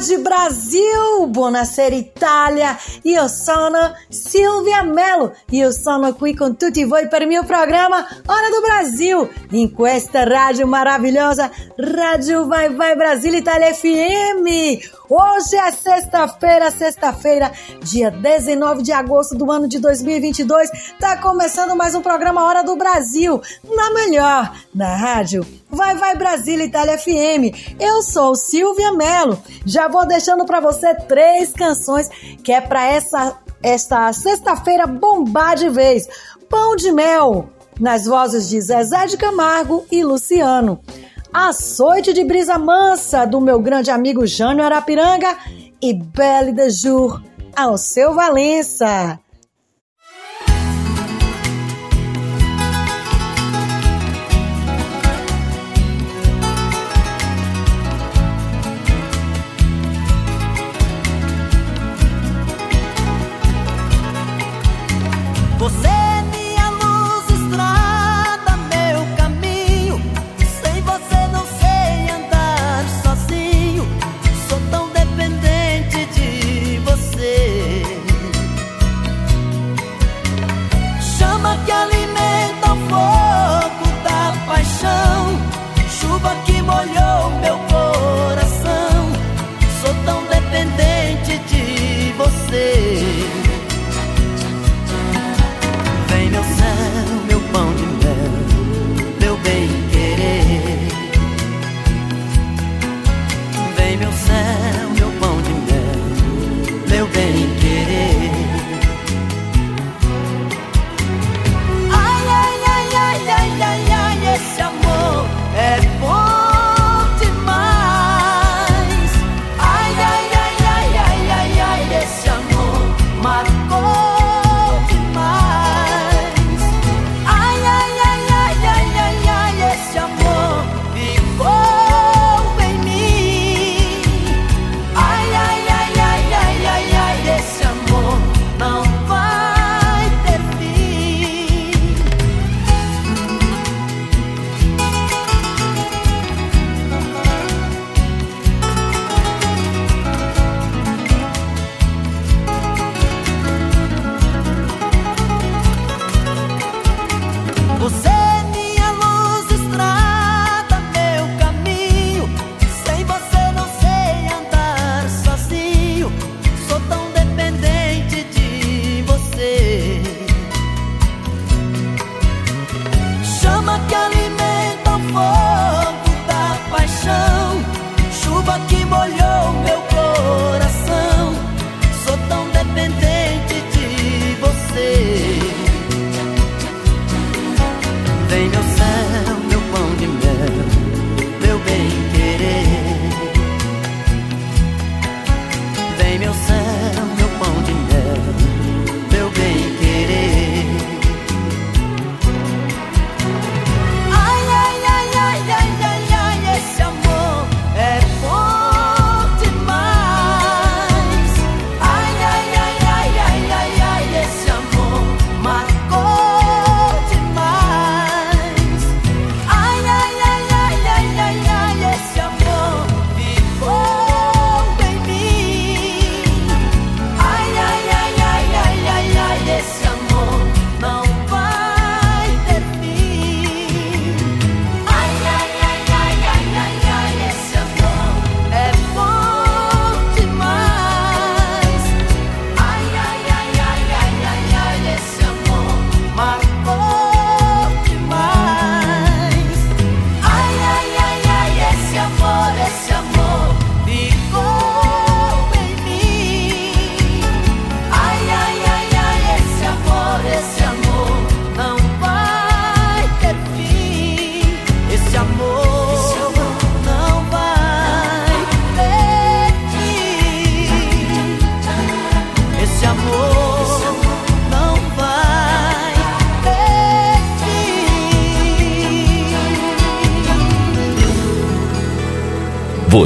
Tarde, Brasil! Buonasera, Itália! Io sono Silvia Mello io sono qui con tutti voi per il mio programma Hora do Brasil in questa maravilhosa Rádio Vai Vai Brasil Itália FM. Hoje é sexta-feira, sexta-feira, dia 19 de agosto do ano de 2022. Tá começando mais um programa Hora do Brasil, na melhor, na rádio Vai Vai Brasília Itália FM. Eu sou Silvia Mello. Já vou deixando para você três canções que é para essa esta sexta-feira bombar de vez. Pão de mel, nas vozes de Zezé de Camargo e Luciano. Açoite de brisa mansa do meu grande amigo Jânio Arapiranga e Belle de Jour ao seu Valença.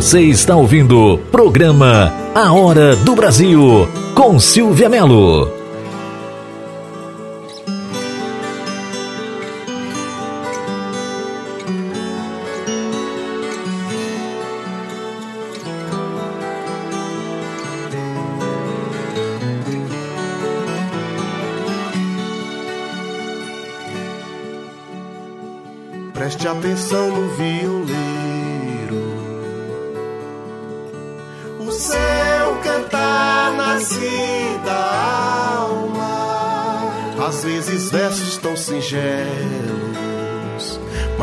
Você está ouvindo o programa A Hora do Brasil com Silvia Melo. Preste atenção no violeiro.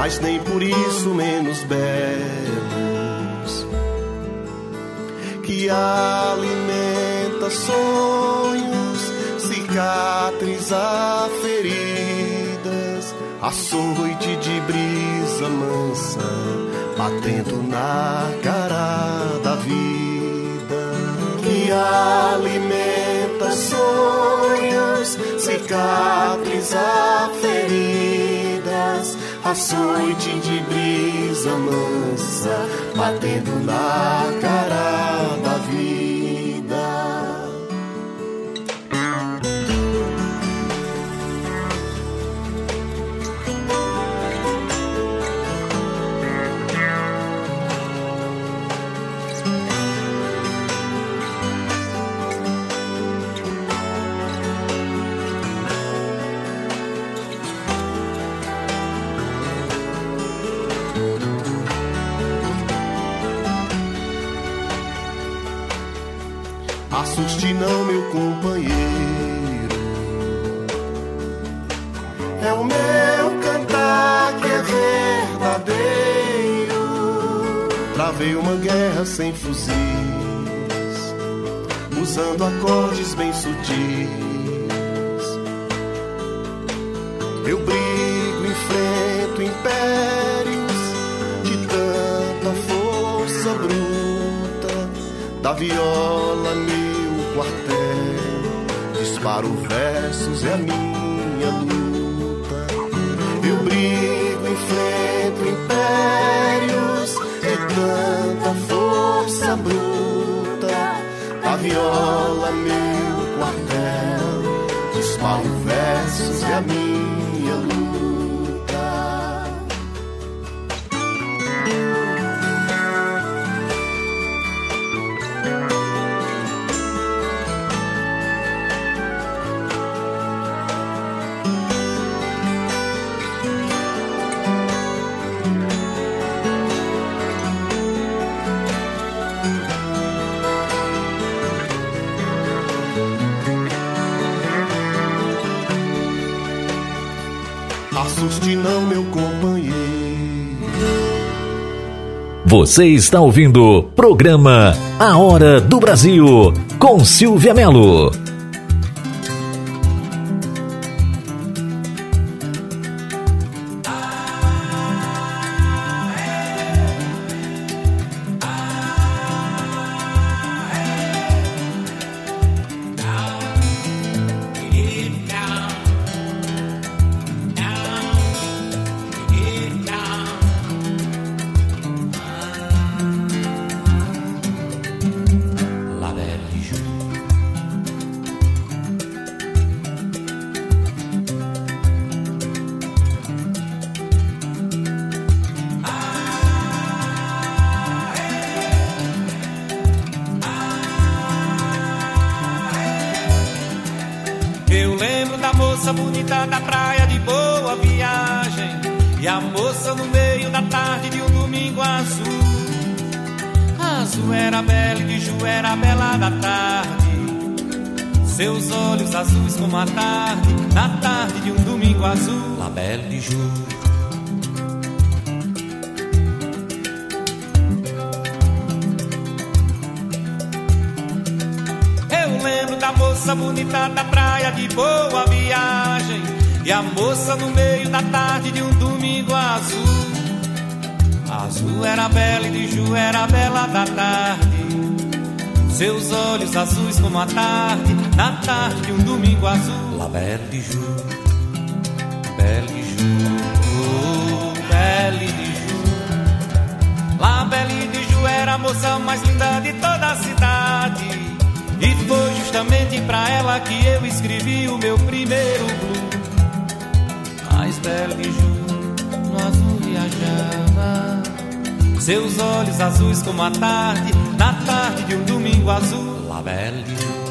Mas nem por isso menos belos. Que alimenta sonhos, cicatriza feridas, açoite de brisa mansa, batendo na cara da vida que alimenta sonhos, cicatriza feridas, açoite de brisa mansa, batendo na cara Assuste não, meu companheiro. É o meu cantar que é verdadeiro. Travei uma guerra sem fuzis, usando acordes bem sutis. Eu brigo, enfrento impérios de tanta força bruta da viola meu quartel disparo versos é a minha luta. Eu brigo enfrento impérios de tanta força bruta. Da viola meu quartel disparo versos é a minha Assuste não, meu companheiro. Você está ouvindo o programa A Hora do Brasil com Silvia Melo. Justamente pra ela que eu escrevi o meu primeiro blues. Mais belo de junho, no azul viajava. Seus olhos azuis como a tarde, na tarde de um domingo azul. La Belle de Joux.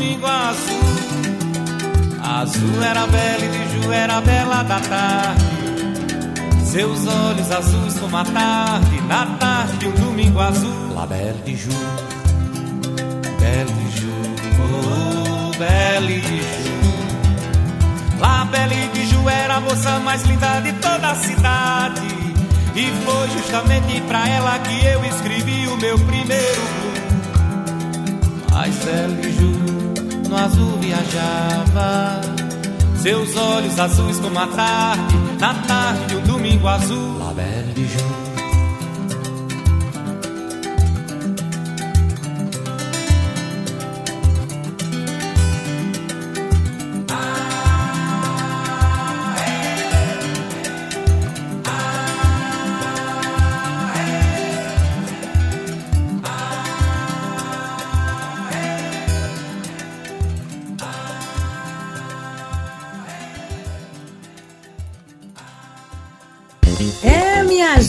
domingo azul. Azul era bela e de Ju era bela da tarde. Seus olhos azuis como a tarde, na tarde de um domingo azul. La Belle de Ju, Belle de Ju, oh, Belle de Ju. La Belle de Ju era a moça mais linda de toda a cidade. E foi justamente pra ela que eu escrevi o meu primeiro blues. Mas Ju no azul viajava. Seus olhos azuis como a tarde Na tarde de um domingo azul. La Belle Ju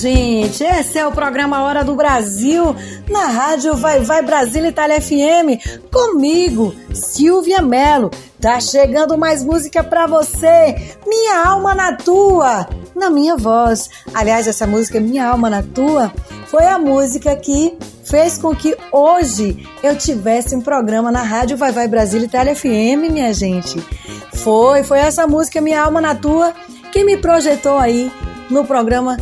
gente, esse é o programa Hora do Brasil, na rádio Vai Vai Brasil Itália FM, comigo, Silvia Mello. Tá chegando mais música pra você, Minha Alma na Tua, na minha voz. Aliás, essa música Minha Alma na Tua foi a música que fez com que hoje eu tivesse um programa na rádio Vai Vai Brasil Itália FM, minha gente. Foi, foi essa música Minha Alma na Tua que me projetou aí no programa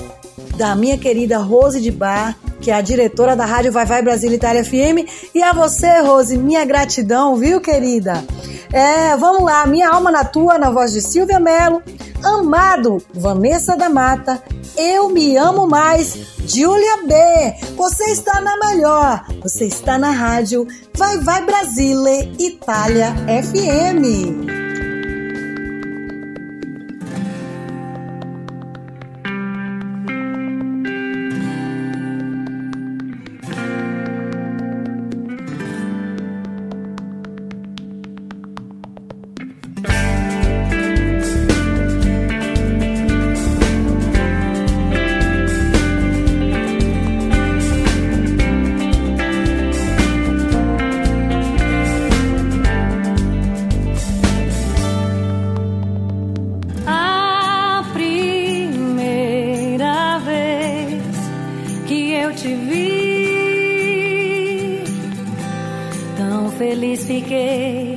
da minha querida Rose de Bar, que é a diretora da Rádio Vai Vai Brasil Itália FM. E a você, Rose, minha gratidão, viu, querida? É, vamos lá, Minha Alma na Tua, na voz de Silvia Mello. Amado, Vanessa da Mata. Eu Me Amo Mais, Júlia B. Você está na melhor, você está na rádio Vai Vai Brasile Itália FM. Vez em quando.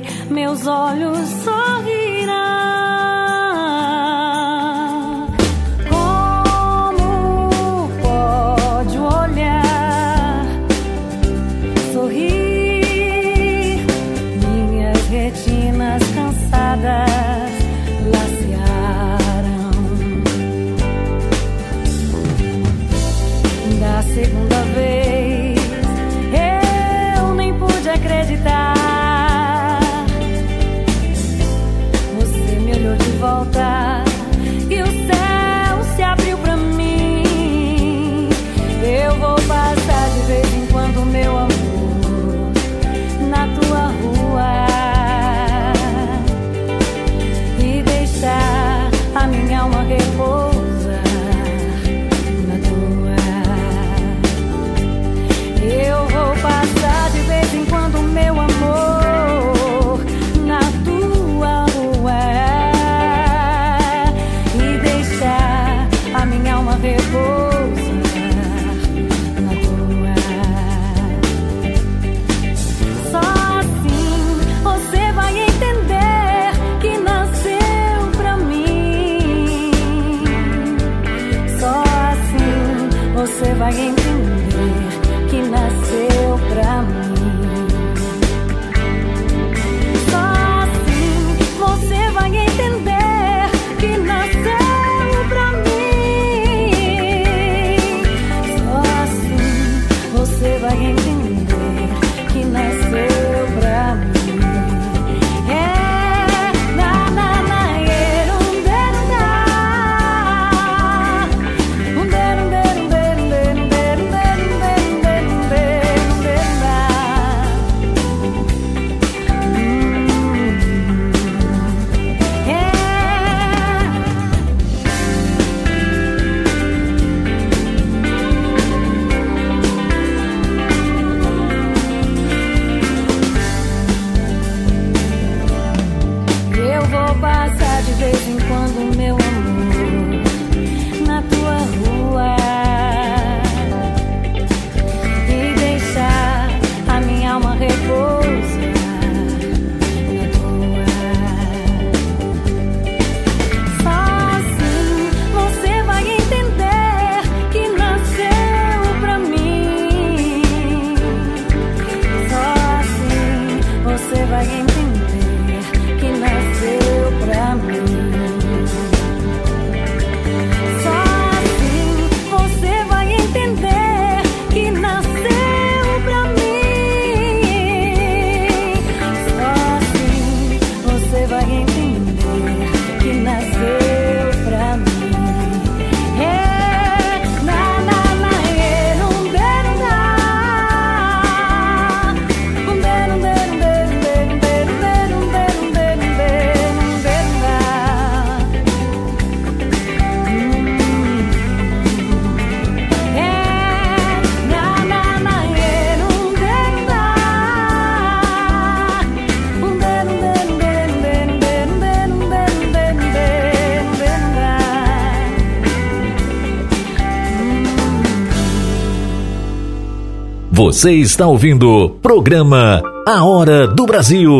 Você está ouvindo o programa A Hora do Brasil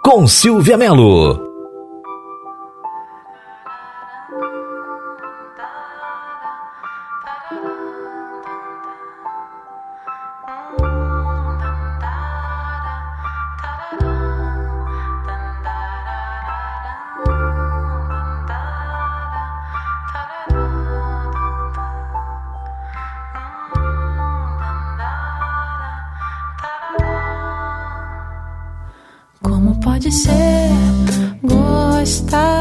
com Silvia Melo. pode ser gostar.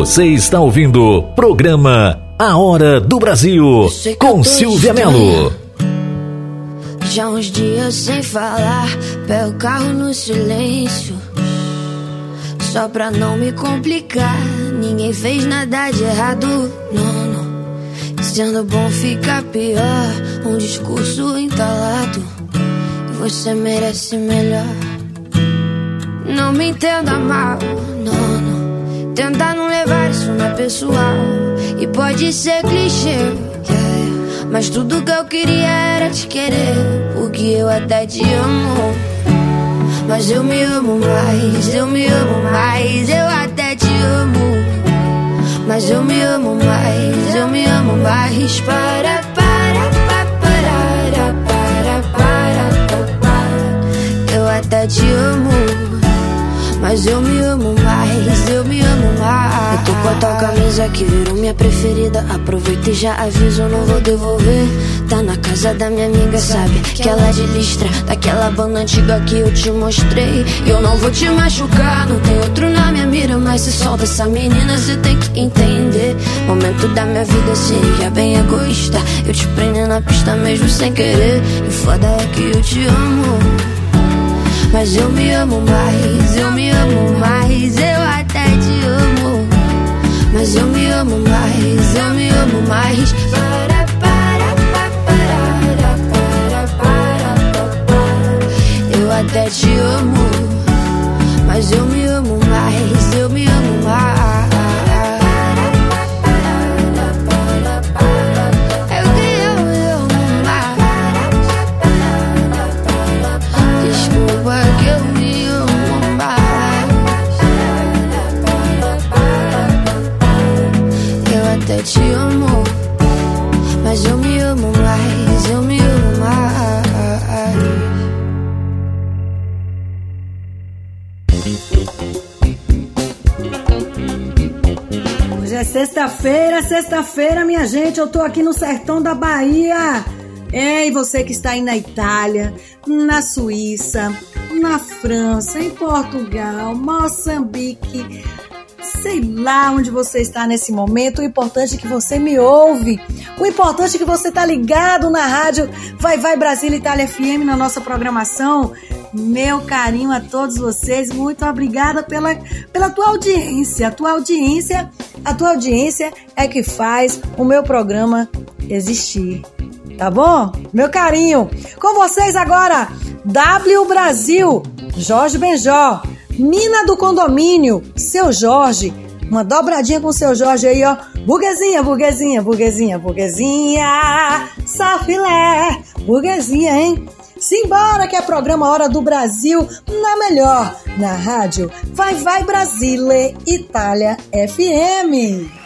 Você está ouvindo o programa A Hora do Brasil com Silvia Melo. Já uns dias sem falar, pego o carro no silêncio. Só pra não me complicar, ninguém fez nada de errado, não, não. Sendo bom fica pior, um discurso entalado. Você merece melhor. Não me entenda mal, não, não. Tentar não levar isso na pessoal. E pode ser clichê, mas tudo que eu queria era te querer. Porque eu até te amo. Mas eu me amo mais, eu me amo mais, eu até te amo. Mas eu me amo mais, eu me amo mais. Para, para, para, para, para, para, para. Eu até te amo. Mas eu me amo mais, eu me amo mais. Eu tô com a tua camisa que virou minha preferida. Aproveita e já aviso, não vou devolver. Tá na casa da minha amiga, sabe? Que ela é de listra, daquela banda antiga que eu te mostrei. Eu não vou te machucar, não tem outro na minha mira. Mas se solta essa menina, você tem que entender. Momento da minha vida seria bem egoísta. Eu te prendo na pista mesmo sem querer. E foda é que eu te amo. Mas eu me amo mais, eu me amo mais, eu até te amo. Mas eu me amo mais, eu me amo mais. Para, para, para, para, para, para, para. Eu até te amo, mas eu me amo mais, sexta-feira, sexta-feira, minha gente. Eu tô aqui no sertão da Bahia. É, e você que está aí na Itália, na Suíça, na França, em Portugal, Moçambique, sei lá onde você está nesse momento. O importante é que você me ouve. O importante é que você está ligado na rádio Vai Vai Brasil Itália FM na nossa programação. Meu carinho a todos vocês. Muito obrigada pela, pela tua audiência. A tua audiência, a tua audiência é que faz o meu programa existir. Tá bom? Meu carinho. Com vocês agora, W Brasil, Jorge Benjó. Mina do Condomínio, seu Jorge. Uma dobradinha com seu Jorge aí, ó. Burguesinha, burguesinha, burguesinha, burguesinha. Safilé, burguesinha, hein? Simbora que é programa Hora do Brasil na melhor, na rádio Vai Vai Brasile, Itália FM.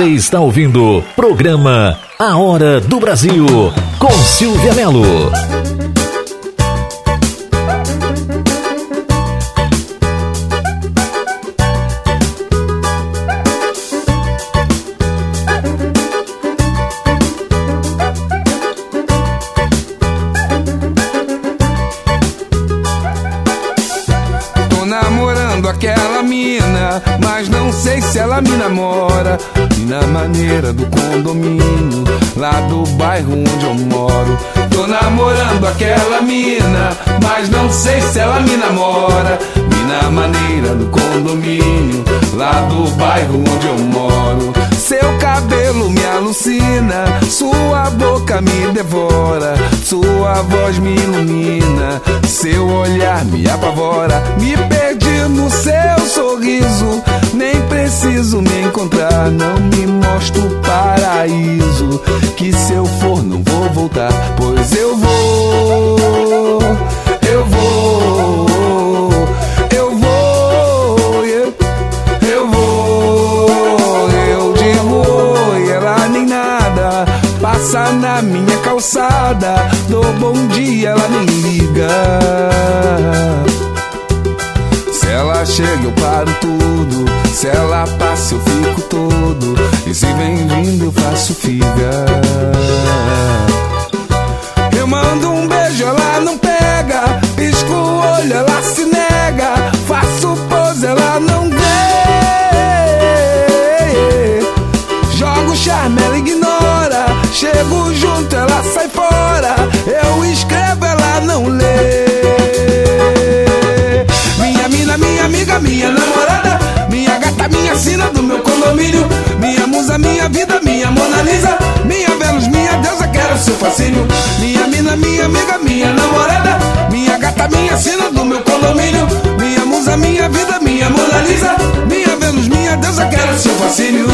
Você está ouvindo programa A Hora do Brasil com Silvia Melo. Maneira do condomínio, lá do bairro onde eu moro. Tô namorando aquela mina, mas não sei se ela me namora. E na maneira do condomínio, lá do bairro onde eu moro. Seu cabelo me alucina, sua boca me devora, sua voz me ilumina, seu olhar me apavora. Me perdi no seu sorriso, nem preciso me encontrar, não me mostra o paraíso. Que se eu for, não vou voltar, pois eu vou, Passa na minha calçada, dou bom dia, ela nem liga. Se ela chega, eu paro tudo. Se ela passa, eu fico todo. E se vem vindo, eu faço figa. Eu mando um beijo, ela não pega. Pisco o olho, ela se do meu condomínio. Minha musa, minha vida, minha Mona Lisa. Minha Vênus, minha deusa, quero seu fascínio. Minha mina, minha amiga, minha namorada. Minha gata, minha sina do meu condomínio. Minha musa, minha vida, minha Mona Lisa. Minha Vênus, minha deusa, quero seu fascínio.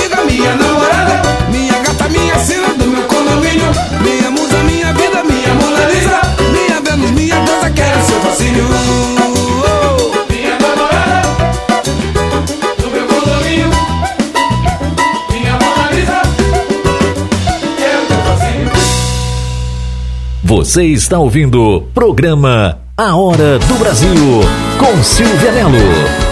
amiga, minha namorada. Minha gata, minha sina do meu condomínio. Minha musa, minha vida, minha Mona Lisa. Minha Venus, minha deusa, quero seu fascínio. Minha namorada do meu condomínio. Minha Mona Lisa Quero seu fascínio. Você está ouvindo o programa A Hora do Brasil com Silvia Mello.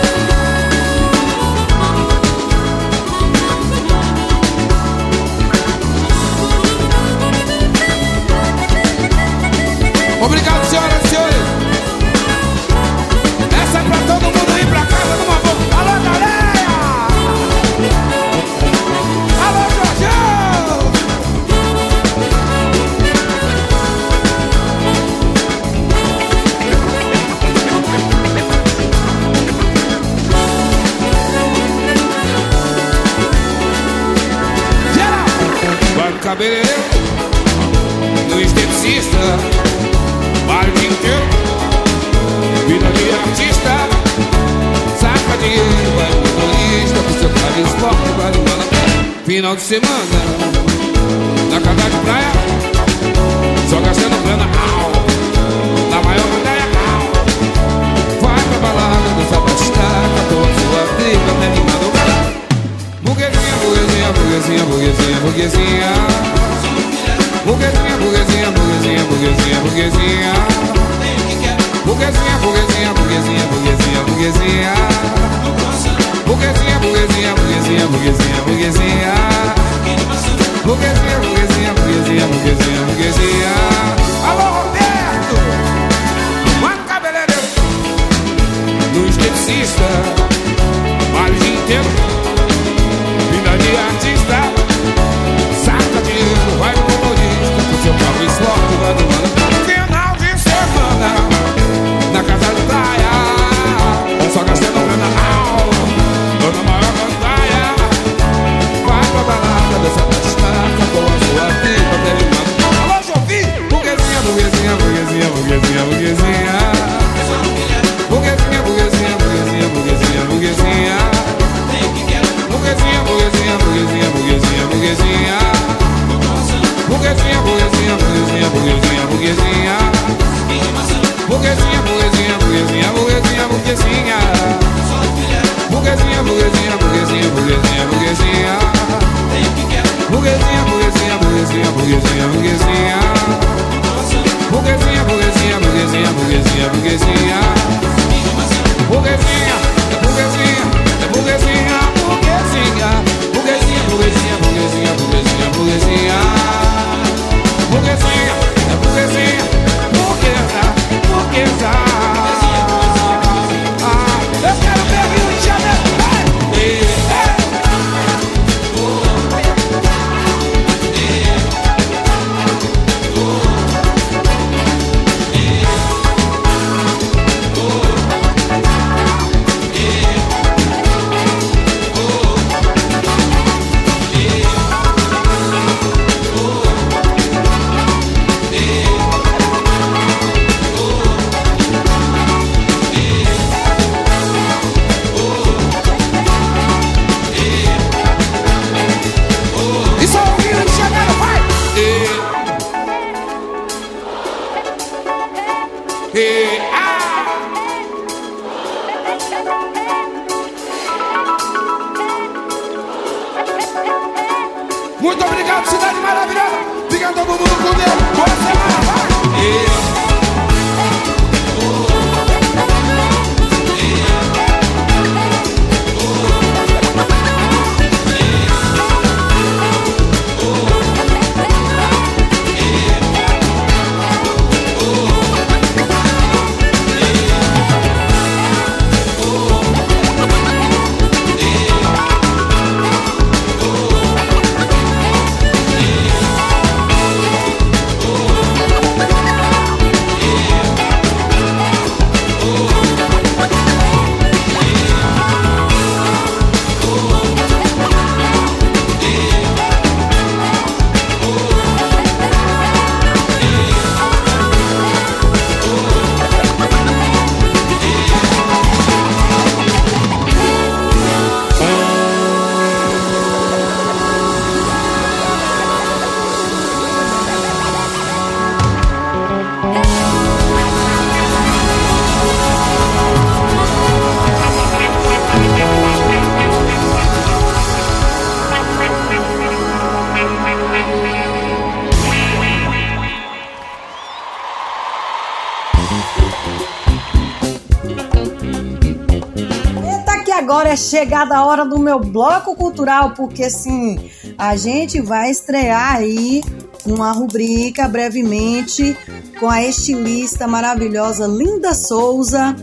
Chegada a hora do meu bloco cultural, porque assim, a gente vai estrear aí uma rubrica brevemente com a estilista maravilhosa Linda Souza.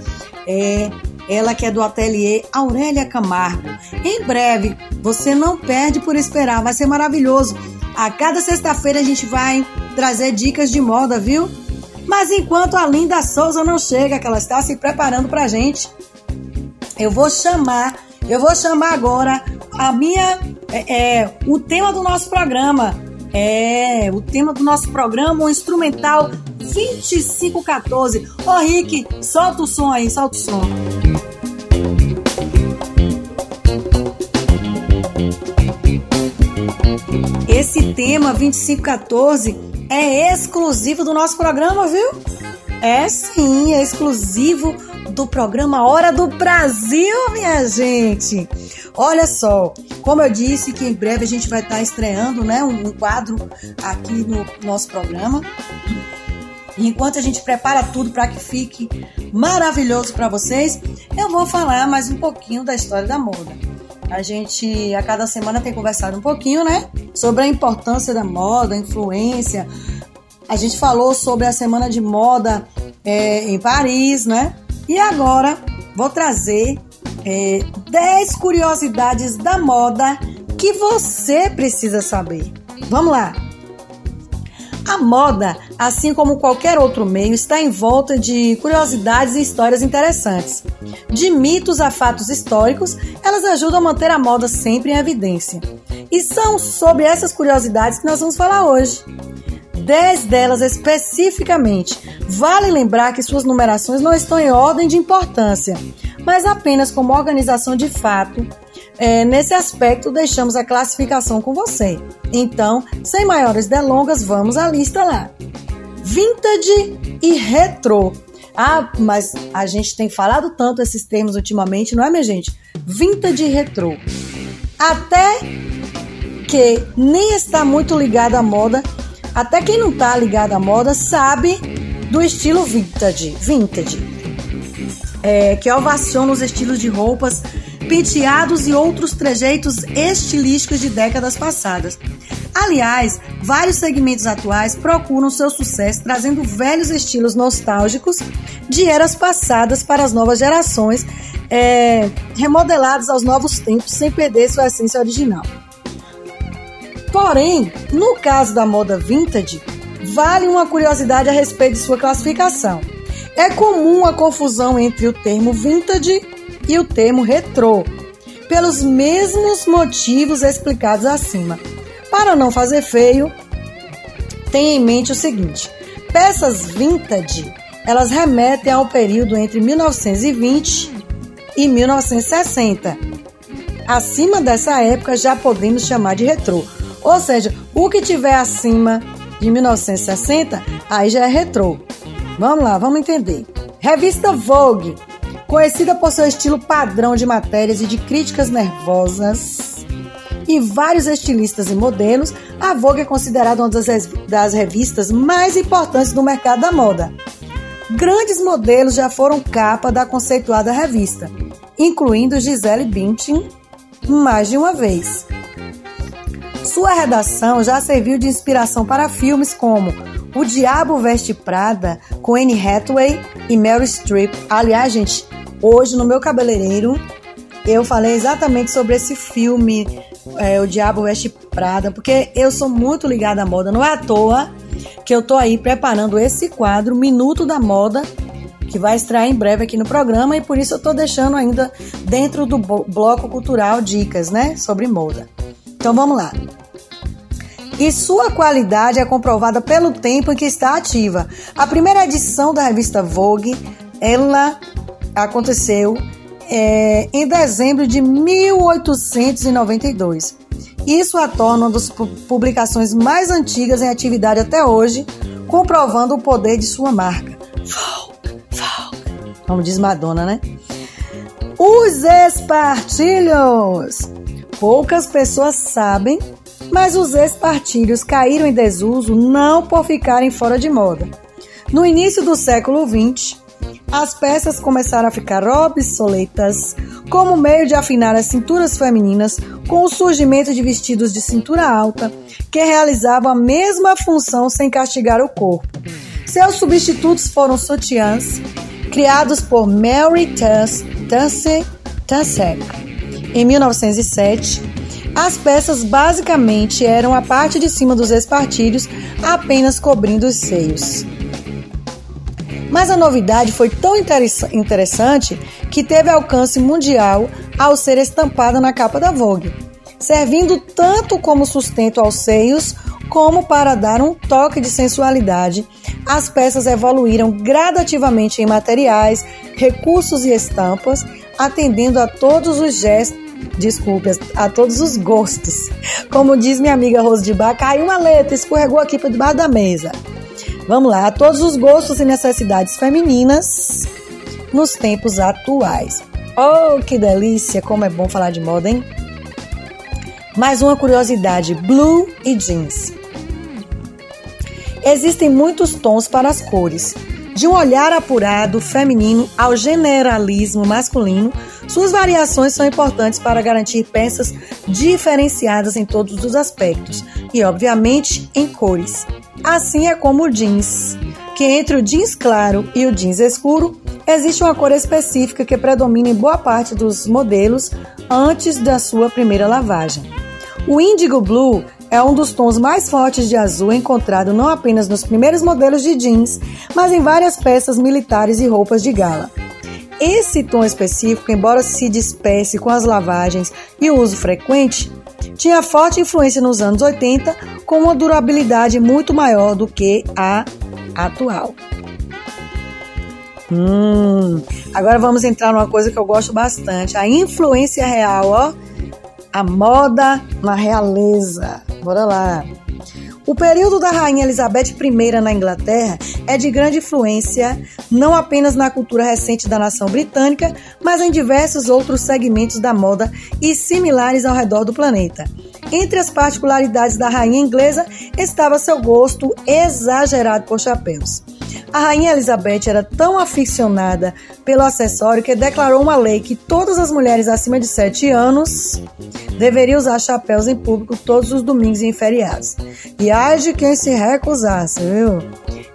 É, ela que é do ateliê Aurélia Camargo. Em breve, você não perde por esperar, vai ser maravilhoso. A cada sexta-feira a gente vai trazer dicas de moda, viu? Mas enquanto a Linda Souza não chega, que ela está se preparando pra gente, eu vou chamar, eu vou chamar agora a minha, é, é, o tema do nosso programa. É, o tema do nosso programa, o instrumental 2514. Ô Rick, solta o som aí, solta o som. Esse tema 2514 é exclusivo do nosso programa, viu? É sim, é exclusivo do programa Hora do Brasil, minha gente. Olha só, como eu disse que em breve a gente vai estar estreando, né, um, quadro aqui no nosso programa. E enquanto a gente prepara tudo para que fique maravilhoso para vocês, eu vou falar mais um pouquinho da história da moda. A gente a cada semana tem conversado um pouquinho, né, sobre a importância da moda, a influência. A gente falou sobre a semana de moda é, em Paris, né? E agora vou trazer é, 10 curiosidades da moda que você precisa saber. Vamos lá! A moda, assim como qualquer outro meio, está em volta de curiosidades e histórias interessantes. De mitos a fatos históricos, elas ajudam a manter a moda sempre em evidência. E são sobre essas curiosidades que nós vamos falar hoje. Dez delas especificamente. Vale lembrar que suas numerações não estão em ordem de importância, mas apenas como organização de fato é, nesse aspecto, deixamos a classificação com você. Então, sem maiores delongas, vamos à lista lá. Vintage e retro. Ah, mas a gente tem falado tanto esses termos ultimamente, não é, minha gente? Vintage e retro. Até que nem está muito ligado à moda, até quem não está ligado à moda sabe do estilo vintage. Vintage. É, que ovaciona os estilos de roupas penteados e outros trejeitos estilísticos de décadas passadas. Aliás, vários segmentos atuais procuram seu sucesso trazendo velhos estilos nostálgicos de eras passadas para as novas gerações, é, remodelados aos novos tempos sem perder sua essência original. Porém, no caso da moda vintage, vale uma curiosidade a respeito de sua classificação. É comum a confusão entre o termo vintage e o termo retrô, pelos mesmos motivos explicados acima. Para não fazer feio, tenha em mente o seguinte: peças vintage, elas remetem ao período entre 1920 e 1960. Acima dessa época já podemos chamar de retrô. Ou seja, o que tiver acima de 1960, aí já é retrô. Vamos lá, vamos entender. Revista Vogue Conhecida por seu estilo padrão de matérias e de críticas nervosas e vários estilistas e modelos, a Vogue é considerada uma das, revistas mais importantes do mercado da moda. Grandes modelos já foram capa da conceituada revista, incluindo Gisele Bündchen mais de uma vez. Sua redação já serviu de inspiração para filmes como O Diabo Veste Prada, com Anne Hathaway e Meryl Streep. Aliás, gente, Hoje, no meu cabeleireiro, eu falei exatamente sobre esse filme, é, O Diabo Veste Prada, porque eu sou muito ligada à moda. Não é à toa que eu tô aí preparando esse quadro, Minuto da Moda, que vai estrear em breve aqui no programa e por isso eu tô deixando ainda dentro do bloco cultural dicas, né, sobre moda. Então vamos lá. E sua qualidade é comprovada pelo tempo em que está ativa. A primeira edição da revista Vogue, ela aconteceu é, em dezembro de 1892. Isso a torna uma das publicações mais antigas em atividade até hoje, comprovando o poder de sua marca. Como diz Madonna, né? Os espartilhos! Poucas pessoas sabem, mas os espartilhos caíram em desuso não por ficarem fora de moda. No início do século XX, as peças começaram a ficar obsoletas como meio de afinar as cinturas femininas com o surgimento de vestidos de cintura alta que realizavam a mesma função sem castigar o corpo. Seus substitutos foram sutiãs, criados por Mary Tussey em 1907. As peças basicamente eram a parte de cima dos espartilhos, apenas cobrindo os seios. Mas a novidade foi tão interessante que teve alcance mundial ao ser estampada na capa da Vogue, servindo tanto como sustento aos seios como para dar um toque de sensualidade. As peças evoluíram gradativamente em materiais, recursos e estampas, atendendo a todos os gestos desculpe, a todos os gostos. Como diz minha amiga Rose de Bar, caiu uma letra, escorregou aqui para debaixo da mesa. Vamos lá, a todos os gostos e necessidades femininas nos tempos atuais. Oh, que delícia, como é bom falar de moda, hein? Mais uma curiosidade: blue e jeans. Existem muitos tons para as cores. De um olhar apurado feminino ao generalismo masculino, suas variações são importantes para garantir peças diferenciadas em todos os aspectos e, obviamente, em cores. Assim é como o jeans, que entre o jeans claro e o jeans escuro existe uma cor específica que predomina em boa parte dos modelos antes da sua primeira lavagem. O Indigo Blue é um dos tons mais fortes de azul encontrado não apenas nos primeiros modelos de jeans, mas em várias peças militares e roupas de gala. Esse tom específico, embora se despece com as lavagens e o uso frequente, tinha forte influência nos anos 80, com uma durabilidade muito maior do que a atual. Hum, agora vamos entrar numa coisa que eu gosto bastante: a influência real, ó, a moda na realeza. Bora lá. O período da Rainha Elizabeth I na Inglaterra é de grande influência não apenas na cultura recente da nação britânica, mas em diversos outros segmentos da moda e similares ao redor do planeta. Entre as particularidades da rainha inglesa estava seu gosto exagerado por chapéus. A rainha Elizabeth era tão aficionada pelo acessório que declarou uma lei que todas as mulheres acima de 7 anos deveriam usar chapéus em público todos os domingos e em feriados. E age quem se recusasse, viu?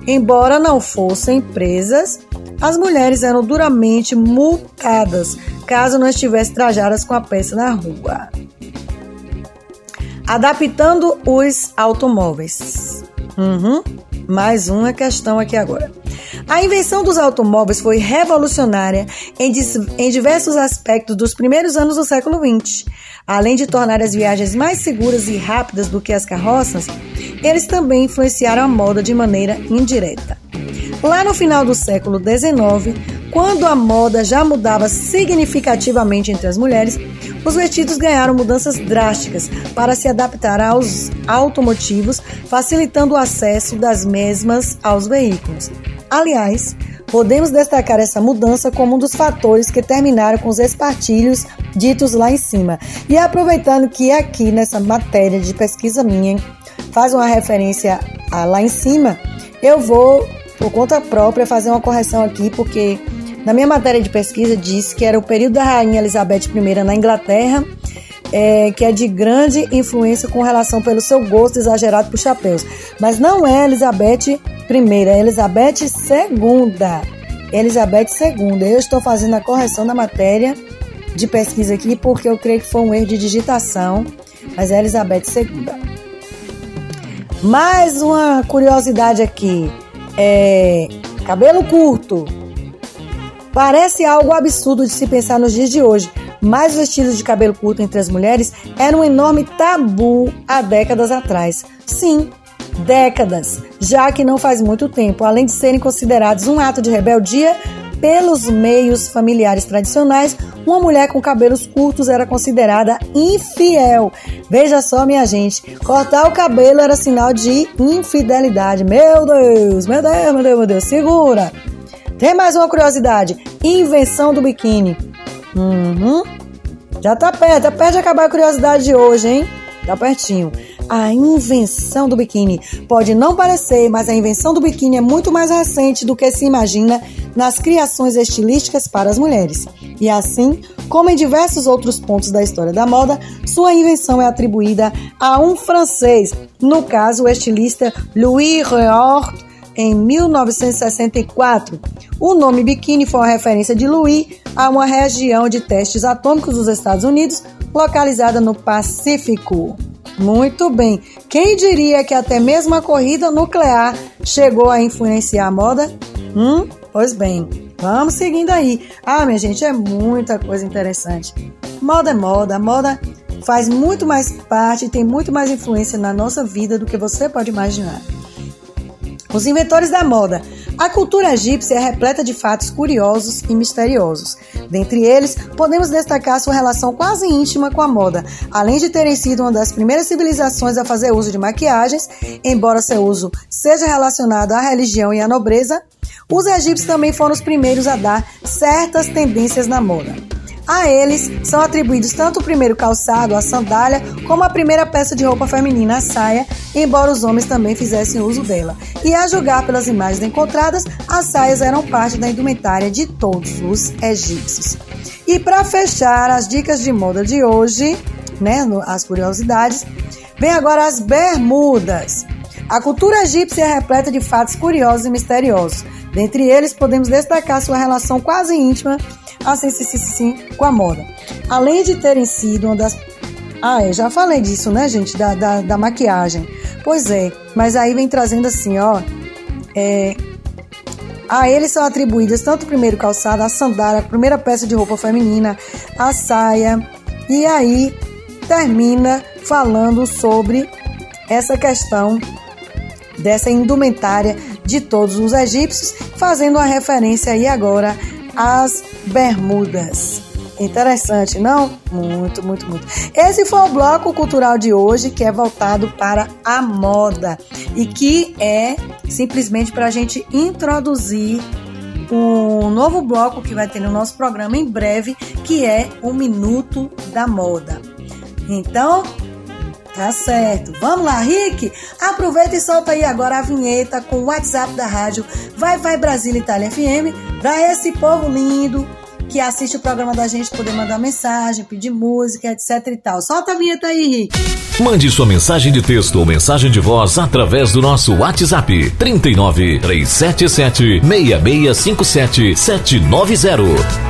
Embora não fossem presas, as mulheres eram duramente multadas caso não estivessem trajadas com a peça na rua. Adaptando os automóveis. Uhum. Mais uma questão aqui agora. A invenção dos automóveis foi revolucionária em, em diversos aspectos dos primeiros anos do século XX. Além de tornar as viagens mais seguras e rápidas do que as carroças, eles também influenciaram a moda de maneira indireta. Lá no final do século XIX, quando a moda já mudava significativamente entre as mulheres, os vestidos ganharam mudanças drásticas para se adaptar aos automotivos, facilitando o acesso das mesmas aos veículos. Aliás, podemos destacar essa mudança como um dos fatores que terminaram com os espartilhos ditos lá em cima. E aproveitando que aqui nessa matéria de pesquisa minha faz uma referência a lá em cima, eu vou por conta própria fazer uma correção aqui, porque na minha matéria de pesquisa diz que era o período da Rainha Elizabeth I na Inglaterra, é, que é de grande influência com relação pelo seu gosto exagerado por chapéus. Mas não é Elizabeth É Elizabeth II. Elizabeth II. Eu estou fazendo a correção da matéria de pesquisa aqui porque eu creio que foi um erro de digitação, mas é Elizabeth II. Mais uma curiosidade aqui. É, cabelo curto. Parece algo absurdo de se pensar nos dias de hoje, mas os estilos de cabelo curto entre as mulheres eram um enorme tabu há décadas atrás. Sim, décadas, já que não faz muito tempo, além de serem considerados um ato de rebeldia pelos meios familiares tradicionais, uma mulher com cabelos curtos era considerada infiel. Veja só, minha gente, cortar o cabelo era sinal de infidelidade. Meu Deus, meu Deus, meu Deus, meu Deus, segura. Tem mais uma curiosidade: invenção do biquíni. Uhum. Já tá perto, tá perto de acabar a curiosidade de hoje, hein? Tá pertinho. A invenção do biquíni. Pode não parecer, mas a invenção do biquíni é muito mais recente do que se imagina nas criações estilísticas para as mulheres. E assim, como em diversos outros pontos da história da moda, sua invenção é atribuída a um francês, no caso o estilista Louis Réort, em 1964. O nome biquíni foi uma referência de Louis a uma região de testes atômicos dos Estados Unidos, localizada no Pacífico. Muito bem. Quem diria que até mesmo a corrida nuclear chegou a influenciar a moda? Hum? Pois bem, vamos seguindo aí. Ah, minha gente, é muita coisa interessante. Moda é moda, moda faz muito mais parte, tem muito mais influência na nossa vida do que você pode imaginar. Os inventores da moda. A cultura egípcia é repleta de fatos curiosos e misteriosos. Dentre eles, podemos destacar sua relação quase íntima com a moda, além de terem sido uma das primeiras civilizações a fazer uso de maquiagens, embora seu uso seja relacionado à religião e à nobreza. Os egípcios também foram os primeiros a dar certas tendências na moda. A eles são atribuídos tanto o primeiro calçado, a sandália, como a primeira peça de roupa feminina, a saia, embora os homens também fizessem uso dela. E a julgar pelas imagens encontradas, as saias eram parte da indumentária de todos os egípcios. E para fechar as dicas de moda de hoje, né, as curiosidades, vem agora as bermudas. A cultura egípcia é repleta de fatos curiosos e misteriosos. Dentre eles, podemos destacar sua relação quase íntima assim, sim, sim, com a moda. Além de terem sido uma das. Ah, eu já falei disso, né, gente? Da, da, da maquiagem. Pois é, mas aí vem trazendo assim, ó. É, a eles são atribuídas tanto o primeiro calçado, a sandália, a primeira peça de roupa feminina, a saia. E aí termina falando sobre essa questão dessa indumentária de todos os egípcios, fazendo uma referência aí agora às Bermudas. Interessante, não? Muito, muito, muito. Esse foi o bloco cultural de hoje que é voltado para a moda e que é simplesmente para a gente introduzir um novo bloco que vai ter no nosso programa em breve, que é o Minuto da Moda. Então, tá certo. Vamos lá, Rick? Aproveita e solta aí agora a vinheta com o WhatsApp da rádio Vai Vai Brasília Itália FM para esse povo lindo que assiste o programa da gente poder mandar mensagem, pedir música, etc e tal. Solta a vinheta aí, Rick. Mande sua mensagem de texto ou mensagem de voz através do nosso WhatsApp 39 377 6657 790.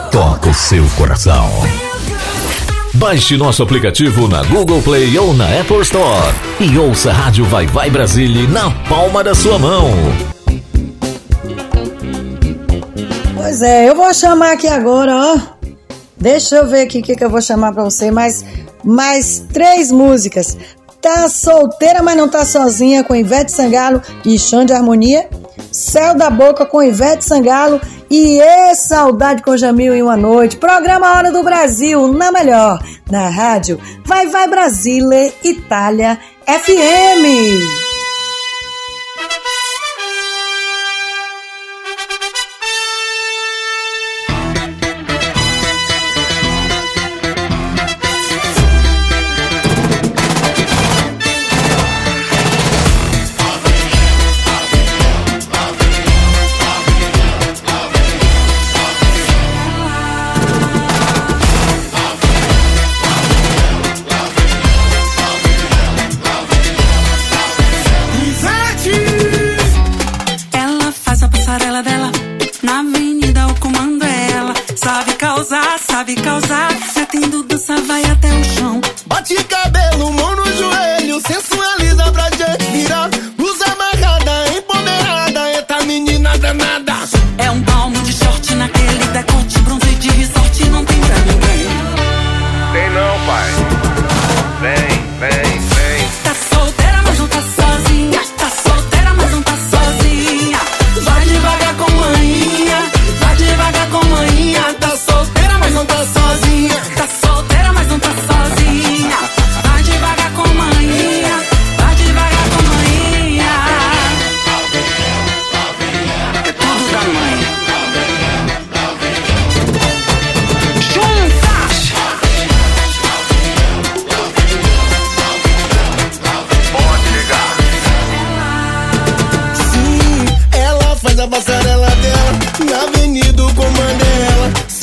toca o seu coração. Baixe nosso aplicativo na Google Play ou na Apple Store e ouça a Rádio Vai Vai Brasília na palma da sua mão. Pois é, eu vou chamar aqui agora, ó. Deixa eu ver aqui o que, que eu vou chamar pra você. Mais, mais três músicas. Tá solteira, mas não tá sozinha com Ivete Sangalo e Chão de Harmonia. Céu da Boca com Ivete Sangalo e é Saudade com Jamil em uma noite. Programa Hora do Brasil, na melhor, na rádio Vai Vai Brasília, Itália FM.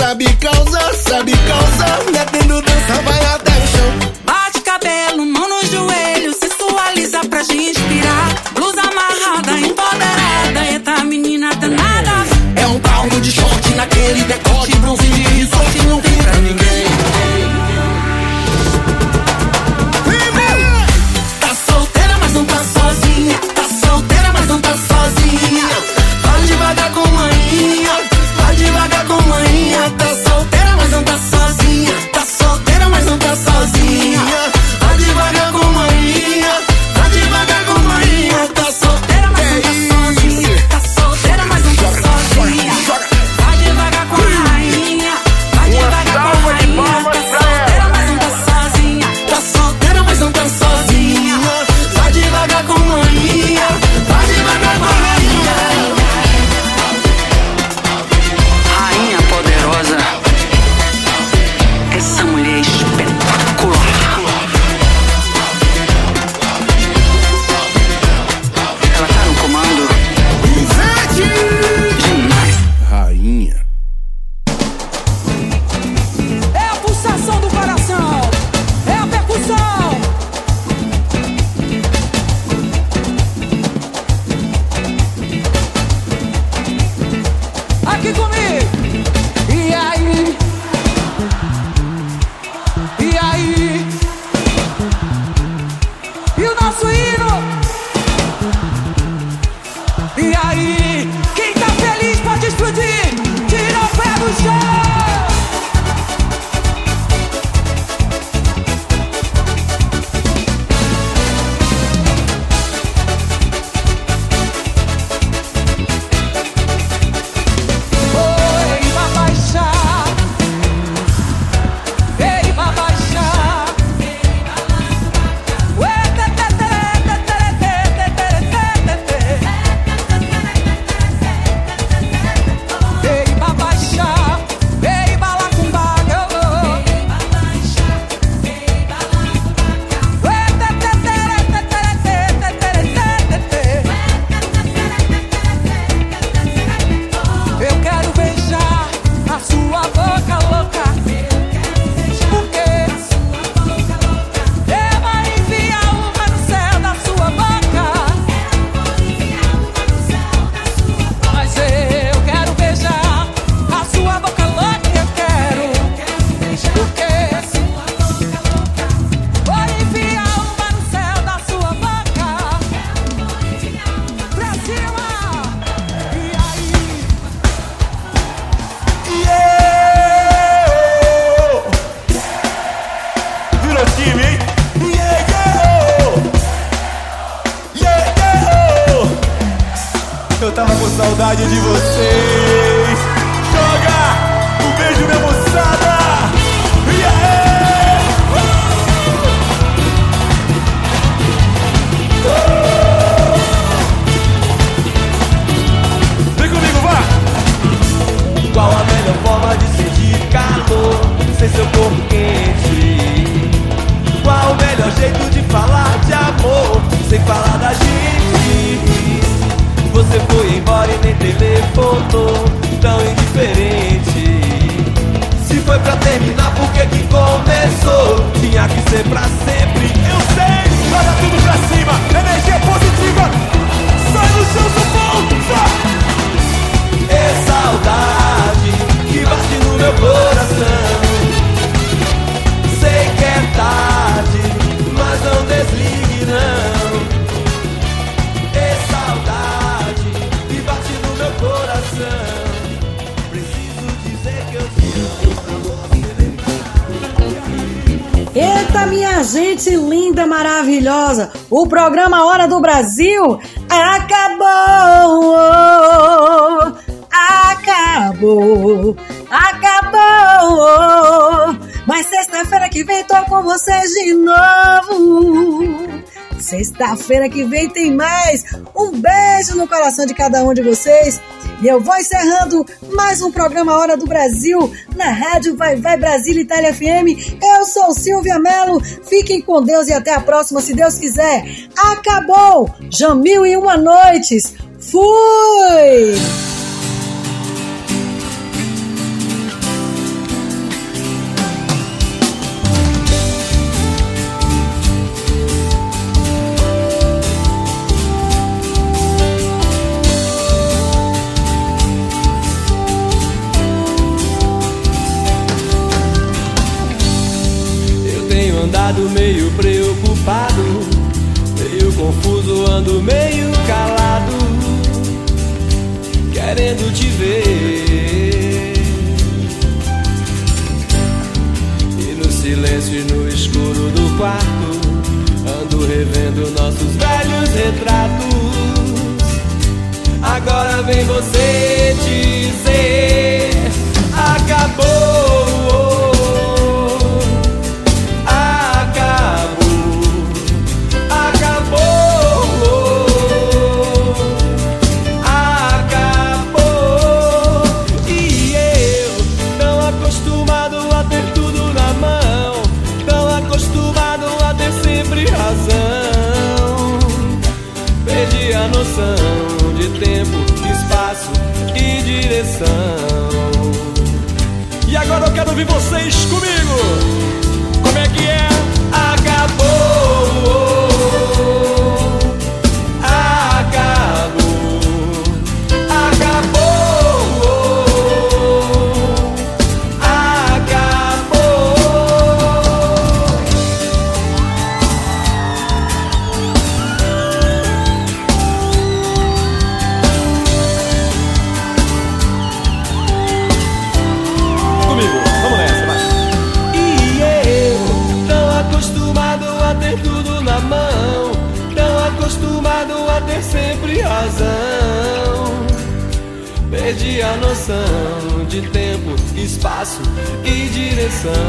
Sabe causar, sabe causar. Metendo dança, vai até o chão. Bate cabelo, mão no joelho. Sensualiza pra gente inspirar. Blusa amarrada, empoderada. Eita, menina danada. É um pau de short naquele decor. o programa Hora do Brasil acabou! Acabou! Acabou! Mas sexta-feira que vem tô com vocês de novo! Sexta-feira que vem tem mais. Um beijo no coração de cada um de vocês. E eu vou encerrando mais um programa Hora do Brasil na Rádio Vai Vai Brasil Itália FM. Eu sou Silvia Mello. Fiquem com Deus e até a próxima, se Deus quiser. Acabou! Jamil e uma noites. Fui! meio confuso, ando meio calado, querendo te ver. E no silêncio e no escuro do quarto, ando revendo nossos velhos retratos. Agora vem você dizer. ouvir vocês comigo. sun.